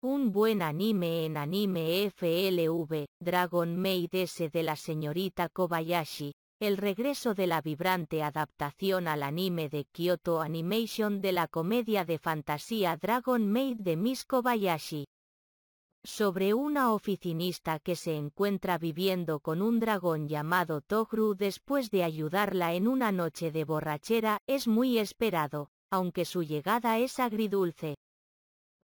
Un buen anime en anime FLV, Dragon Maid S de la señorita Kobayashi, el regreso de la vibrante adaptación al anime de Kyoto Animation de la comedia de fantasía Dragon Maid de Miss Kobayashi. Sobre una oficinista que se encuentra viviendo con un dragón llamado Togru después de ayudarla en una noche de borrachera, es muy esperado, aunque su llegada es agridulce.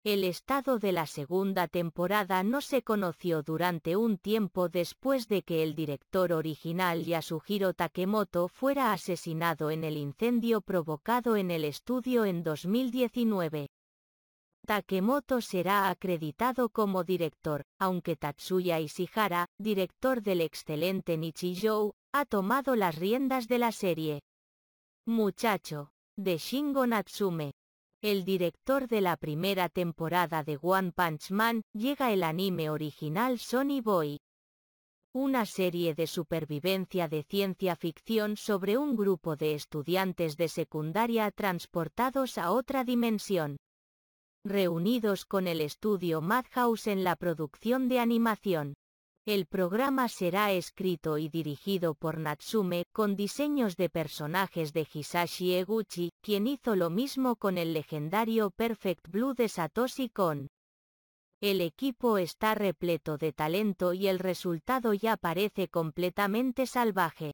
El estado de la segunda temporada no se conoció durante un tiempo después de que el director original Yasuhiro Takemoto fuera asesinado en el incendio provocado en el estudio en 2019. Takemoto será acreditado como director, aunque Tatsuya Ishihara, director del excelente Nichijou, ha tomado las riendas de la serie. Muchacho, de Shingo Natsume. El director de la primera temporada de One Punch Man, llega el anime original Sonny Boy. Una serie de supervivencia de ciencia ficción sobre un grupo de estudiantes de secundaria transportados a otra dimensión. Reunidos con el estudio Madhouse en la producción de animación. El programa será escrito y dirigido por Natsume, con diseños de personajes de Hisashi Eguchi, quien hizo lo mismo con el legendario Perfect Blue de Satoshi Kon. El equipo está repleto de talento y el resultado ya parece completamente salvaje.